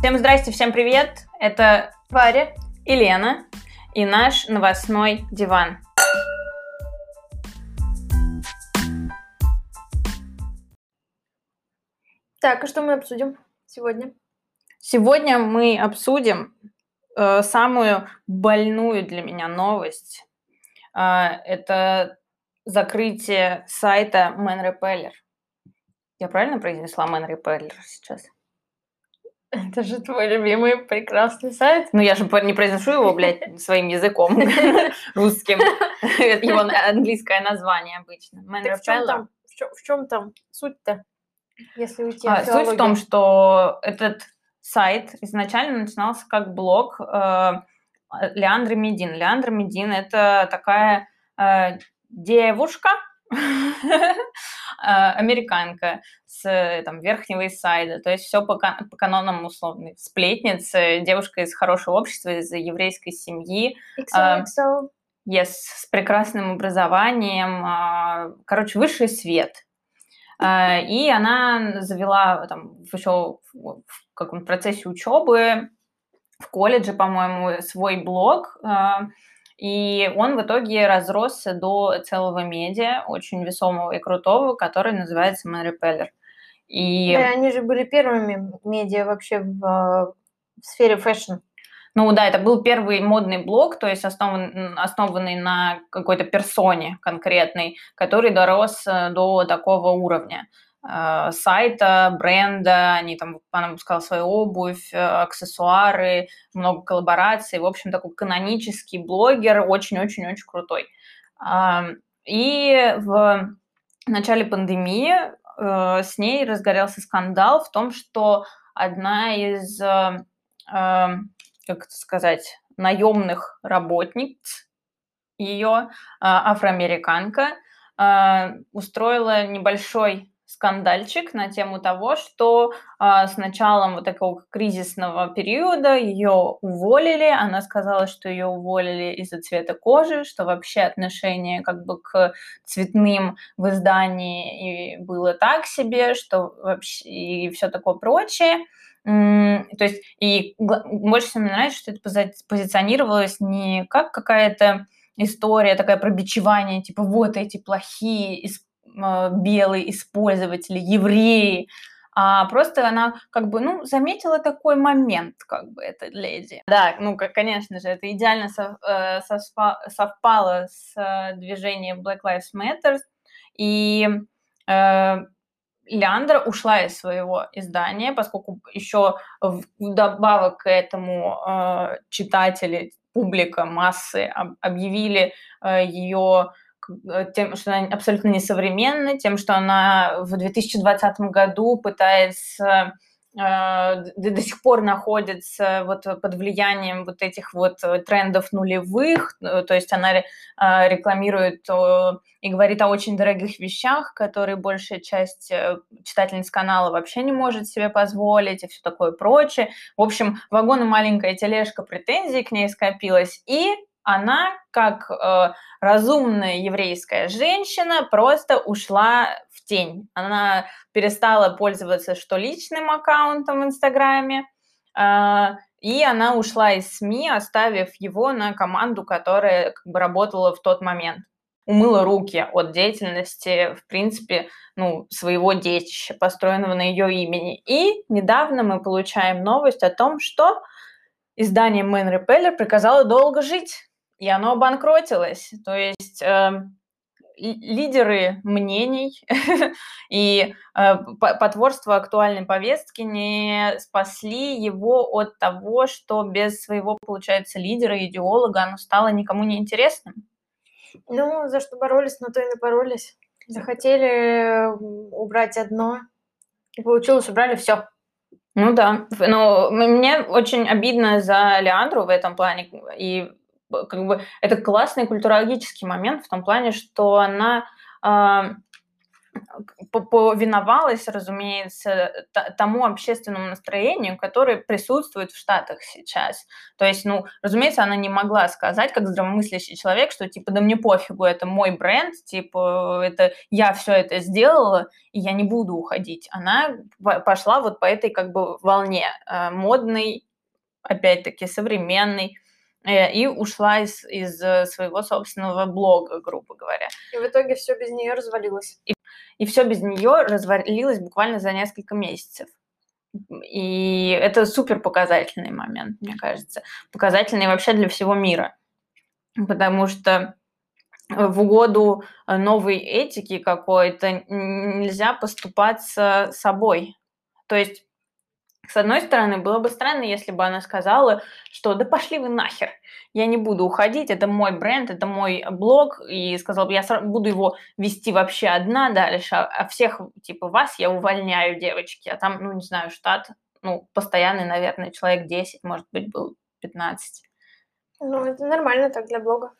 Всем здрасте, всем привет. Это Варя и Лена и наш новостной диван. Так, а что мы обсудим сегодня? Сегодня мы обсудим э, самую больную для меня новость. Э, это закрытие сайта Man Repeller. Я правильно произнесла Man Repeller сейчас? Это же твой любимый прекрасный сайт. Ну, я же не произношу его, блядь, своим языком русским. Это его английское название обычно. Так в чем там, в чем, там суть-то? Если уйти а, Суть в том, что этот сайт изначально начинался как блог э, Леандры Медин. Леандра Медин – это такая э, девушка, американка с там, верхнего сайда, то есть все по, по канонам условно. Сплетница, девушка из хорошего общества, из еврейской семьи. XOXO. Yes, с прекрасным образованием, а, короче, высший свет. А, и она завела там еще в каком-то процессе учебы в колледже, по-моему, свой блог, и он в итоге разросся до целого медиа, очень весомого и крутого, который называется Man Repeller. И... Да, они же были первыми медиа вообще в, в сфере fashion. Ну да, это был первый модный блог, то есть основан, основанный на какой-то персоне конкретной, который дорос э, до такого уровня. Э, сайта, бренда, они там, она выпускала свою обувь, э, аксессуары, много коллабораций. В общем, такой канонический блогер, очень-очень-очень крутой. И в начале пандемии э, с ней разгорелся скандал в том, что одна из, как это сказать, наемных работниц ее, афроамериканка, устроила небольшой скандальчик на тему того, что э, с началом вот такого кризисного периода ее уволили. Она сказала, что ее уволили из-за цвета кожи, что вообще отношение как бы к цветным в издании было так себе, что вообще и все такое прочее. То есть и больше всего мне нравится, что это позиционировалось не как какая-то история такая про бичевание, типа вот эти плохие, а, белые использователи, евреи, а просто она как бы, ну, заметила такой момент, как бы, эта леди. Да, ну, конечно же, это идеально э, совпало с э, движением Black Lives Matter, и э, Леандра ушла из своего издания, поскольку еще вдобавок к этому читатели, публика, массы объявили ее тем, что она абсолютно несовременна, тем, что она в 2020 году пытается э, до, до сих пор находится вот под влиянием вот этих вот трендов нулевых, э, то есть она рекламирует и говорит о очень дорогих вещах, которые большая часть читательниц канала вообще не может себе позволить и все такое прочее. В общем, вагон и маленькая тележка претензий к ней скопилась, и она, как э, разумная еврейская женщина, просто ушла в тень. Она перестала пользоваться что личным аккаунтом в Инстаграме, э, и она ушла из СМИ, оставив его на команду, которая как бы работала в тот момент. Умыла руки от деятельности, в принципе, ну, своего детища, построенного на ее имени. И недавно мы получаем новость о том, что издание Man Repeller приказало долго жить и оно обанкротилось. То есть э, лидеры мнений и э, потворство актуальной повестки не спасли его от того, что без своего, получается, лидера, идеолога оно стало никому не интересным. Ну, за что боролись, на то и напоролись. Захотели убрать одно, и получилось, убрали все. Ну да, но мне очень обидно за Леандру в этом плане, и как бы это классный культурологический момент в том плане, что она э, повиновалась, разумеется, тому общественному настроению, которое присутствует в Штатах сейчас. То есть, ну, разумеется, она не могла сказать, как здравомыслящий человек, что, типа, да мне пофигу, это мой бренд, типа, это я все это сделала, и я не буду уходить. Она пошла вот по этой, как бы, волне э, модной, опять-таки, современной, и ушла из, из э, своего собственного блога, грубо говоря. И в итоге все без нее развалилось. И, и все без нее развалилось буквально за несколько месяцев. И это супер показательный момент, мне кажется. Показательный вообще для всего мира. Потому что в угоду э, новой этики какой-то нельзя поступаться собой. То есть с одной стороны, было бы странно, если бы она сказала, что да пошли вы нахер, я не буду уходить, это мой бренд, это мой блог, и сказала бы, я буду его вести вообще одна дальше, а, а всех, типа, вас я увольняю, девочки, а там, ну, не знаю, штат, ну, постоянный, наверное, человек 10, может быть, был 15. Ну, это нормально так для блога.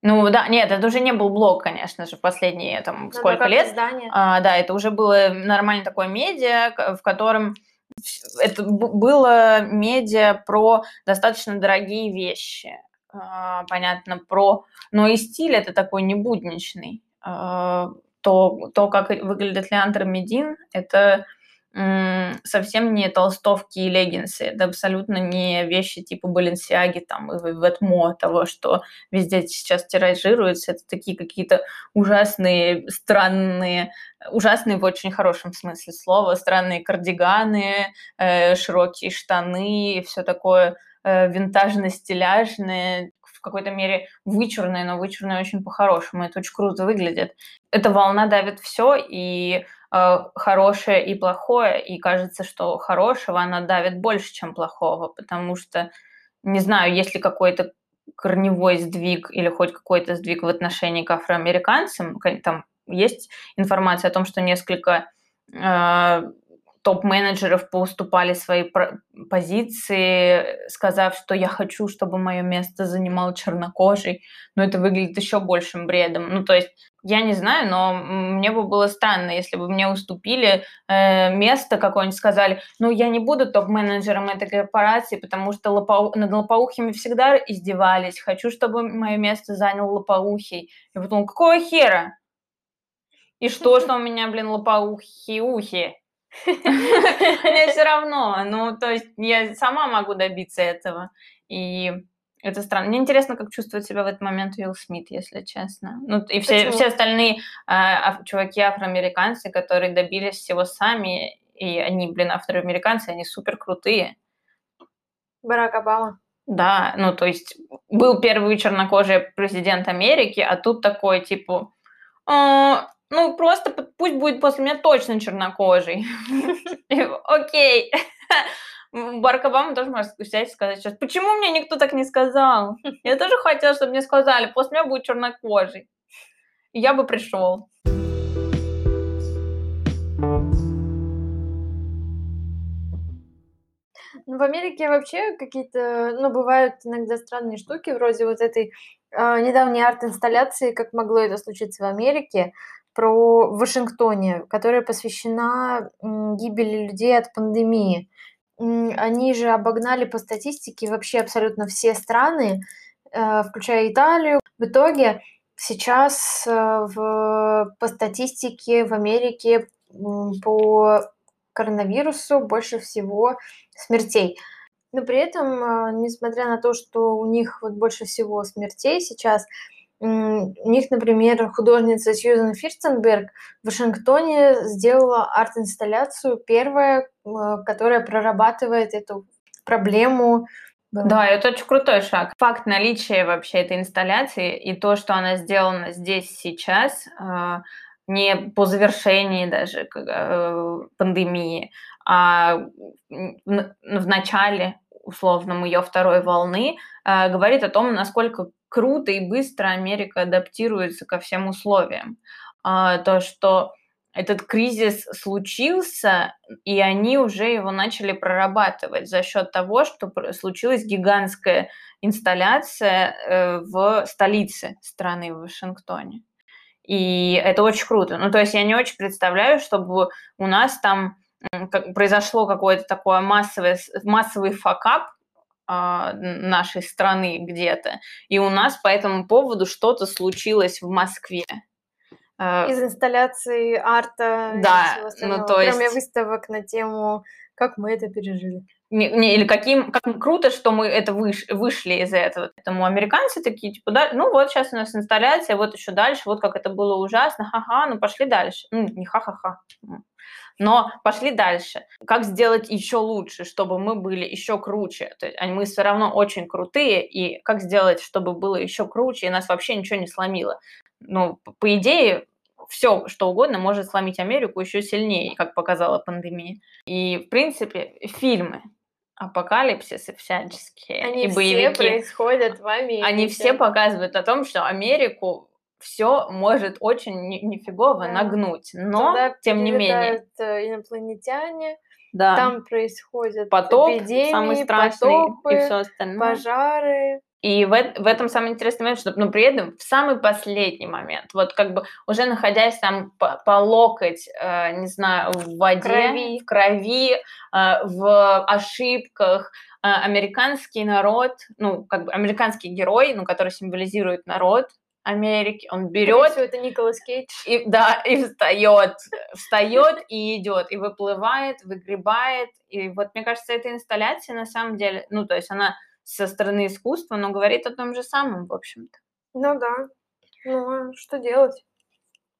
Ну да, нет, это уже не был блог, конечно же, последние там ну, сколько лет. Издание. А, да, это уже было нормально такое медиа, в котором это было медиа про достаточно дорогие вещи. А, понятно, про... Но и стиль это такой небудничный. А, то, то как выглядит Леандр Медин, это совсем не толстовки и леггинсы. Это абсолютно не вещи типа Баленсиаги там и Ветмо, того, что везде сейчас тиражируется. Это такие какие-то ужасные, странные, ужасные в очень хорошем смысле слова, странные кардиганы, э, широкие штаны, все такое э, винтажно-стиляжное, в какой-то мере вычурное, но вычурное очень по-хорошему. Это очень круто выглядит. Эта волна давит все, и хорошее и плохое, и кажется, что хорошего она давит больше, чем плохого, потому что, не знаю, есть ли какой-то корневой сдвиг или хоть какой-то сдвиг в отношении к афроамериканцам, там есть информация о том, что несколько э, топ-менеджеров поуступали свои позиции, сказав, что я хочу, чтобы мое место занимал чернокожий, но это выглядит еще большим бредом. Ну, то есть, я не знаю, но мне бы было странно, если бы мне уступили э, место какое-нибудь, сказали, ну, я не буду топ-менеджером этой корпорации, потому что лопау... над лопоухими всегда издевались, хочу, чтобы мое место занял лопоухий. И потом, какого хера? И что, что у меня, блин, лопоухи-ухи? Мне все равно. Ну, то есть я сама могу добиться этого. И это странно. Мне интересно, как чувствует себя в этот момент Уилл Смит, если честно. Ну, и все, все остальные э, чуваки афроамериканцы, которые добились всего сами, и они, блин, афроамериканцы, они супер крутые. Барак Обама. Да, ну, то есть был первый чернокожий президент Америки, а тут такой, типа, «А, ну, просто пусть будет после меня точно чернокожий. Окей. Барак тоже может взять и сказать сейчас, почему мне никто так не сказал? Я тоже хотела, чтобы мне сказали, после меня будет чернокожий. Я бы пришел. Ну, в Америке вообще какие-то, ну, бывают иногда странные штуки, вроде вот этой э, недавней арт-инсталляции, как могло это случиться в Америке, про Вашингтоне, которая посвящена гибели людей от пандемии. Они же обогнали по статистике вообще абсолютно все страны, э, включая Италию. В итоге сейчас э, в, по статистике в Америке по коронавирусу больше всего смертей. Но при этом, э, несмотря на то, что у них вот больше всего смертей сейчас, у них, например, художница Сьюзен Фирстенберг в Вашингтоне сделала арт-инсталляцию, первая, которая прорабатывает эту проблему. Да, это очень крутой шаг. Факт наличия вообще этой инсталляции и то, что она сделана здесь сейчас, а, не по завершении даже э, пандемии, а в начале условном ее второй волны, а, говорит о том, насколько круто и быстро Америка адаптируется ко всем условиям. А, то, что этот кризис случился, и они уже его начали прорабатывать за счет того, что случилась гигантская инсталляция э, в столице страны, в Вашингтоне. И это очень круто. Ну, то есть я не очень представляю, чтобы у нас там произошло какое-то такое массовое, массовый факап нашей страны где-то, и у нас по этому поводу что-то случилось в Москве. А, Из инсталляции арта да, ну, то есть... кроме выставок на тему «Как мы это пережили». Не, не, или каким, как круто, что мы это выш, вышли из этого. Поэтому американцы такие, типа, да, ну вот сейчас у нас инсталляция, вот еще дальше, вот как это было ужасно, ха-ха, ну пошли дальше. Ну, не ха-ха-ха, но пошли дальше. Как сделать еще лучше, чтобы мы были еще круче? То есть мы все равно очень крутые, и как сделать, чтобы было еще круче, и нас вообще ничего не сломило? Ну, по идее, все, что угодно может сломить Америку еще сильнее, как показала пандемия. И, в принципе, фильмы, апокалипсисы всяческие они и боевики. все происходят в Америке. Они все показывают о том, что Америку все может очень нифигово да. нагнуть, но Туда тем не менее. Э, инопланетяне, да. там происходят потоп, эпидемии, самый страшный потопы, и все остальное. пожары. И в, в этом самый интересный момент, что, но при этом в самый последний момент, вот как бы уже находясь там по, по локоть, э, не знаю, в воде, крови. в крови, э, в ошибках, э, американский народ, ну, как бы американский герой, ну, который символизирует народ, Америки, он берет... Все это Николас Кейдж. И, да, и встает, встает и идет, и выплывает, выгребает. И вот мне кажется, эта инсталляция на самом деле, ну, то есть она со стороны искусства, но говорит о том же самом, в общем-то. Ну да. Ну, а что делать?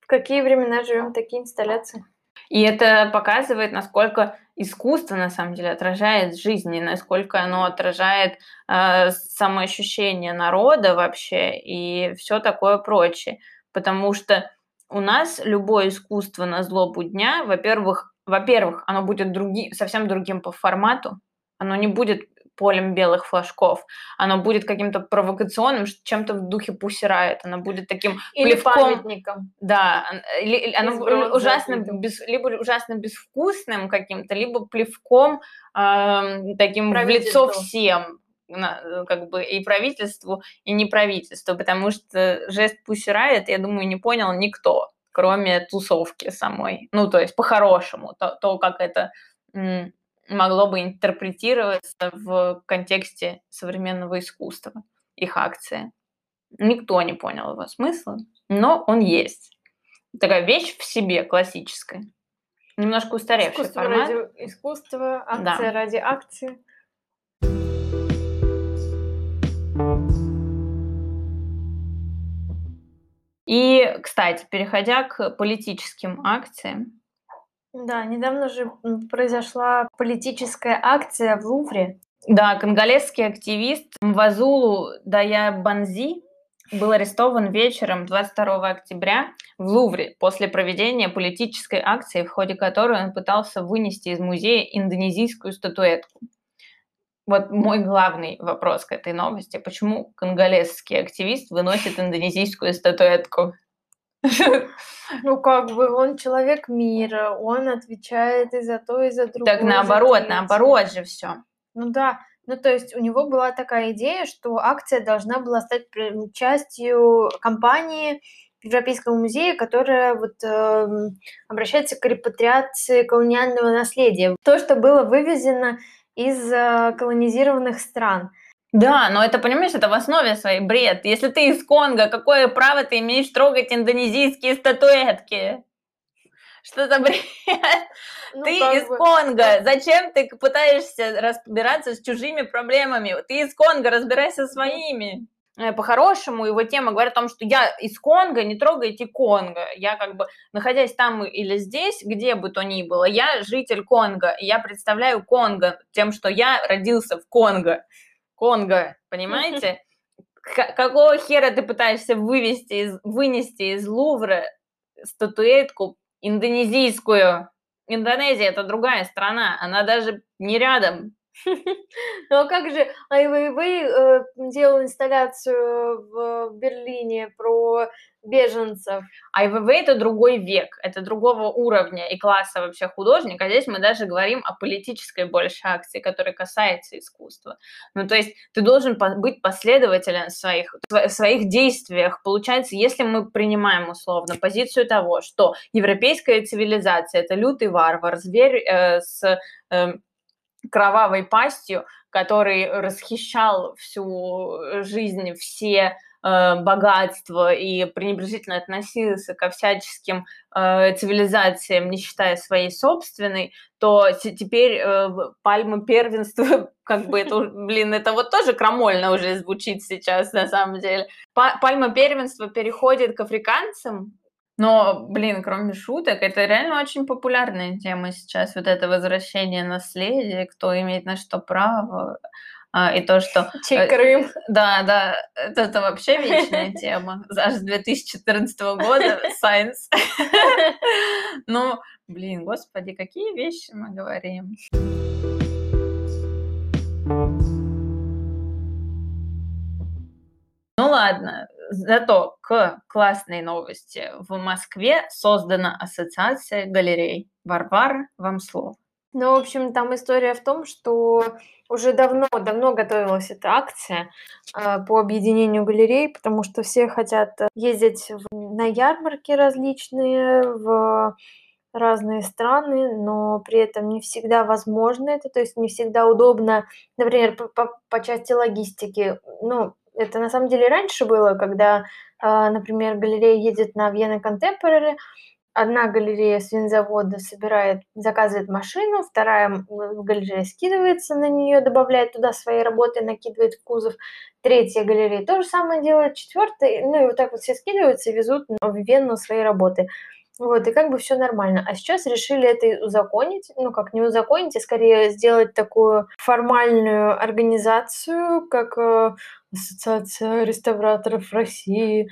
В какие времена живем такие инсталляции? И это показывает, насколько искусство на самом деле отражает жизнь, и насколько оно отражает э, самоощущение народа вообще и все такое прочее. Потому что у нас любое искусство на злобу дня, во-первых, во-первых, оно будет други, совсем другим по формату, оно не будет полем белых флажков. Оно будет каким-то провокационным, чем-то в духе пусирает. Оно будет таким Или плевком. памятником. Да, или, оно ужасно без, либо ужасно безвкусным каким-то, либо плевком э, таким в лицо всем как бы и правительству, и не правительству, потому что жест пусирает, я думаю, не понял никто, кроме тусовки самой. Ну, то есть по-хорошему, то, то как это могло бы интерпретироваться в контексте современного искусства, их акция. Никто не понял его смысла, но он есть. Такая вещь в себе классическая. Немножко устаревший искусство формат. Ради искусства, акция да. ради акции. И, кстати, переходя к политическим акциям, да, недавно же произошла политическая акция в Лувре. Да, конголезский активист Мвазулу Дая Банзи был арестован вечером 22 октября в Лувре после проведения политической акции, в ходе которой он пытался вынести из музея индонезийскую статуэтку. Вот мой главный вопрос к этой новости. Почему конголезский активист выносит индонезийскую статуэтку? Ну, как бы он человек мира, он отвечает и за то, и за другое. Так наоборот, наоборот же все. Ну да, ну то есть у него была такая идея, что акция должна была стать частью кампании Европейского музея, которая вот э, обращается к репатриации колониального наследия. То, что было вывезено из э, колонизированных стран. Да, но это, понимаешь, это в основе своей бред. Если ты из Конго, какое право ты имеешь трогать индонезийские статуэтки? Что за бред? Ну, ты из бы. Конго. Зачем ты пытаешься разбираться с чужими проблемами? Ты из Конго, разбирайся со своими. Э, по-хорошему, его тема говорит о том, что я из Конго, не трогайте Конго. Я как бы, находясь там или здесь, где бы то ни было, я житель Конго. И я представляю Конго тем, что я родился в Конго. Конго, понимаете? Какого хера ты пытаешься вывести из, вынести из Лувра статуэтку индонезийскую? Индонезия – это другая страна, она даже не рядом Ну а как же Ай Weiwei э, делал инсталляцию в Берлине про беженцев? Ай Weiwei- это другой век, это другого уровня и класса вообще художник, а здесь мы даже говорим о политической больше акции, которая касается искусства. Ну, то есть ты должен быть последователен в своих, в своих действиях. Получается, если мы принимаем условно позицию того, что европейская цивилизация – это лютый варвар, зверь э, с э, кровавой пастью, который расхищал всю жизнь все э, богатства и пренебрежительно относился ко всяческим э, цивилизациям, не считая своей собственной, то теперь э, пальма первенства, как бы это, блин, это вот тоже крамольно уже звучит сейчас на самом деле. Пальма первенства переходит к африканцам, но, блин, кроме шуток, это реально очень популярная тема сейчас, вот это возвращение наследия, кто имеет на что право, а, и то, что... Чей э, Крым. Да, да, это, это вообще вечная тема. Аж с 2014 года, Science. Ну, блин, господи, какие вещи мы говорим. Ну ладно, зато к классной новости. В Москве создана ассоциация галерей. Варвара, вам слово. Ну, в общем, там история в том, что уже давно, давно готовилась эта акция э, по объединению галерей, потому что все хотят ездить в, на ярмарки различные, в разные страны, но при этом не всегда возможно это, то есть не всегда удобно, например, по, по, по части логистики. Ну, это на самом деле раньше было, когда, а, например, галерея едет на Вена Contemporary, одна галерея с винзавода собирает, заказывает машину, вторая галерея скидывается на нее, добавляет туда свои работы, накидывает в кузов, третья галерея то же самое делает, четвертая, ну и вот так вот все скидываются и везут в Вену свои работы. Вот, и как бы все нормально. А сейчас решили это узаконить, ну как не узаконить, а скорее сделать такую формальную организацию, как э, Ассоциация реставраторов России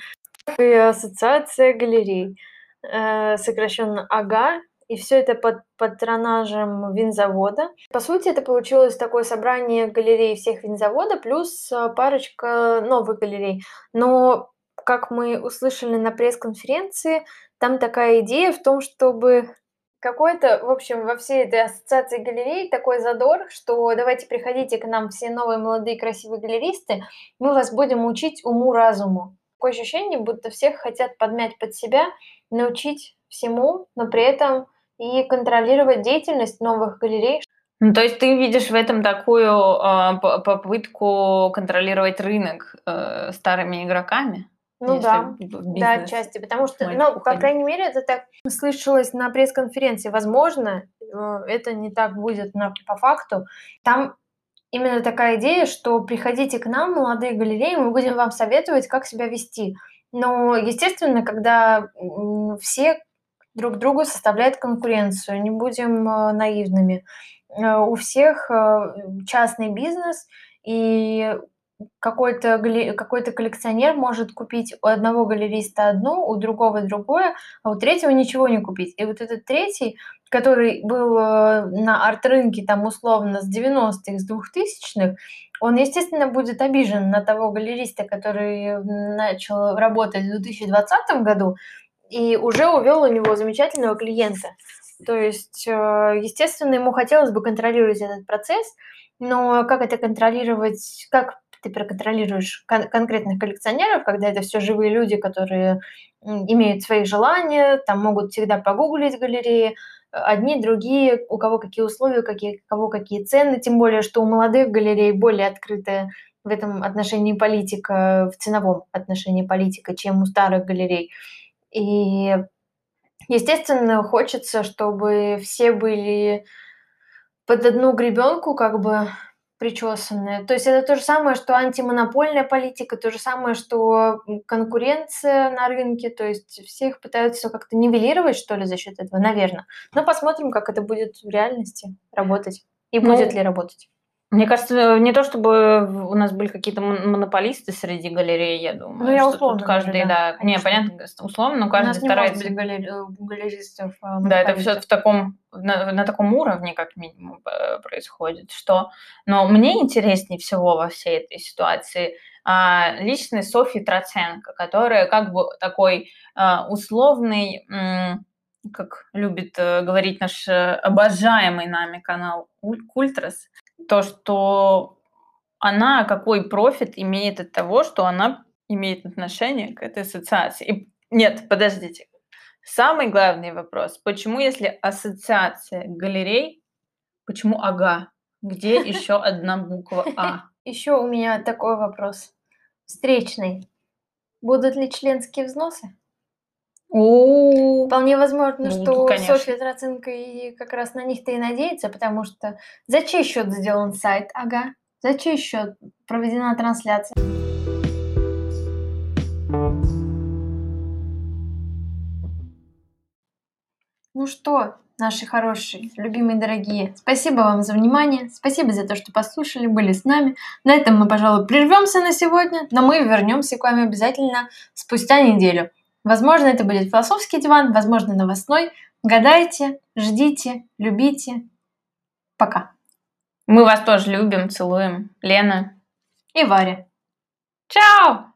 и Ассоциация галерей, э, сокращенно АГА, и все это под патронажем винзавода. По сути, это получилось такое собрание галерей всех винзавода плюс э, парочка новых галерей. Но, как мы услышали на пресс-конференции, там такая идея в том, чтобы какой-то, в общем, во всей этой ассоциации галерей такой задор, что давайте приходите к нам все новые молодые красивые галеристы, мы вас будем учить уму-разуму. Такое ощущение, будто всех хотят подмять под себя, научить всему, но при этом и контролировать деятельность новых галерей. Ну, то есть ты видишь в этом такую э, попытку контролировать рынок э, старыми игроками? Ну да, да, отчасти, потому что, ну, по крайней мере, это так слышалось на пресс-конференции. Возможно, э, это не так будет на, по факту. Там именно такая идея, что приходите к нам, молодые галереи, мы будем вам советовать, как себя вести. Но, естественно, когда все друг другу составляют конкуренцию, не будем э, наивными. Э, у всех частный бизнес, и какой-то какой коллекционер может купить у одного галериста одну, у другого другое, а у третьего ничего не купить. И вот этот третий, который был э, на арт-рынке там условно с 90-х, с 2000-х, он, естественно, будет обижен на того галериста, который начал работать в 2020 году и уже увел у него замечательного клиента. То есть, э, естественно, ему хотелось бы контролировать этот процесс, но как это контролировать, как ты проконтролируешь кон- конкретных коллекционеров, когда это все живые люди, которые имеют свои желания, там могут всегда погуглить галереи, одни, другие, у кого какие условия, какие, у кого какие цены, тем более, что у молодых галерей более открытая в этом отношении политика, в ценовом отношении политика, чем у старых галерей. И, естественно, хочется, чтобы все были под одну гребенку, как бы причесанные. То есть это то же самое, что антимонопольная политика, то же самое, что конкуренция на рынке. То есть всех пытаются как-то нивелировать, что ли, за счет этого, наверное. Но посмотрим, как это будет в реальности работать и ну, будет ли работать. Мне кажется, не то чтобы у нас были какие-то монополисты среди галерей, я думаю. Ну, я условно тут каждый, говорю, да, да. Не, понятно, условно, но У нас каждый не может старается. быть галер- э, галеристов. а, Да, это все в таком, на, на таком уровне, как минимум, э, происходит, что... Но мне интереснее всего во всей этой ситуации а, личность Софьи Троценко, которая как бы такой а, условный, м, как любит э, говорить наш э, обожаемый нами канал Уль- Культрас, то, что она какой профит имеет от того, что она имеет отношение к этой ассоциации. И, нет, подождите. Самый главный вопрос, почему, если ассоциация галерей, почему ага? Где еще одна буква А? Еще у меня такой вопрос. Встречный. Будут ли членские взносы? О, Вполне возможно, Будут, что конечно. Софья Троценко и как раз на них-то и надеется, потому что за чей счет сделан сайт? Ага. За чей счет проведена трансляция? Ну что, наши хорошие, любимые, дорогие, спасибо вам за внимание, спасибо за то, что послушали, были с нами. На этом мы, пожалуй, прервемся на сегодня, но мы вернемся к вами обязательно спустя неделю. Возможно, это будет философский диван, возможно, новостной. Гадайте, ждите, любите. Пока. мы вас тоже любим, целуем. Лена. И Варя. Чао!